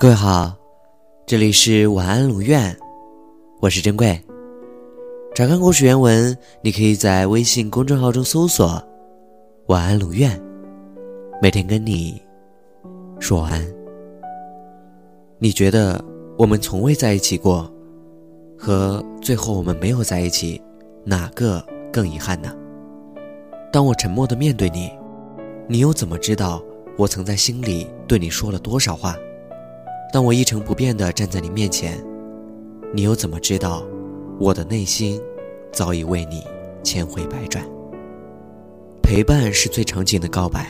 各位好，这里是晚安鲁院，我是珍贵。查看故事原文，你可以在微信公众号中搜索“晚安鲁院”，每天跟你说晚安。你觉得我们从未在一起过，和最后我们没有在一起，哪个更遗憾呢？当我沉默的面对你，你又怎么知道我曾在心里对你说了多少话？当我一成不变地站在你面前，你又怎么知道我的内心早已为你千回百转？陪伴是最长情的告白。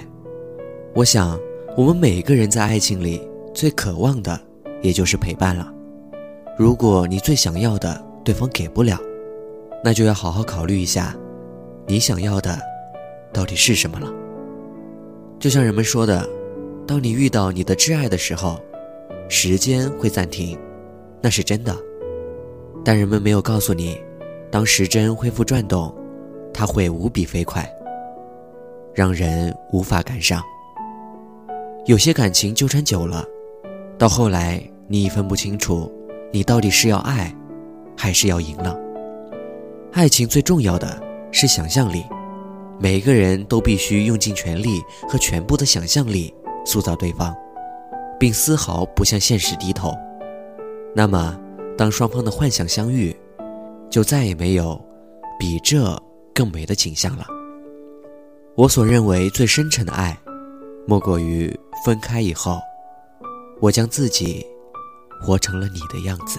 我想，我们每个人在爱情里最渴望的，也就是陪伴了。如果你最想要的对方给不了，那就要好好考虑一下，你想要的到底是什么了。就像人们说的，当你遇到你的挚爱的时候。时间会暂停，那是真的，但人们没有告诉你，当时针恢复转动，它会无比飞快，让人无法赶上。有些感情纠缠久了，到后来你已分不清楚，你到底是要爱，还是要赢了。爱情最重要的是想象力，每一个人都必须用尽全力和全部的想象力塑造对方。并丝毫不向现实低头，那么，当双方的幻想相遇，就再也没有比这更美的景象了。我所认为最深沉的爱，莫过于分开以后，我将自己活成了你的样子。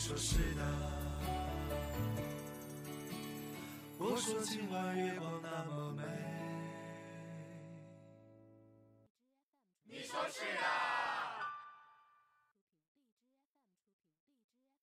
说是的。我说今晚月光那么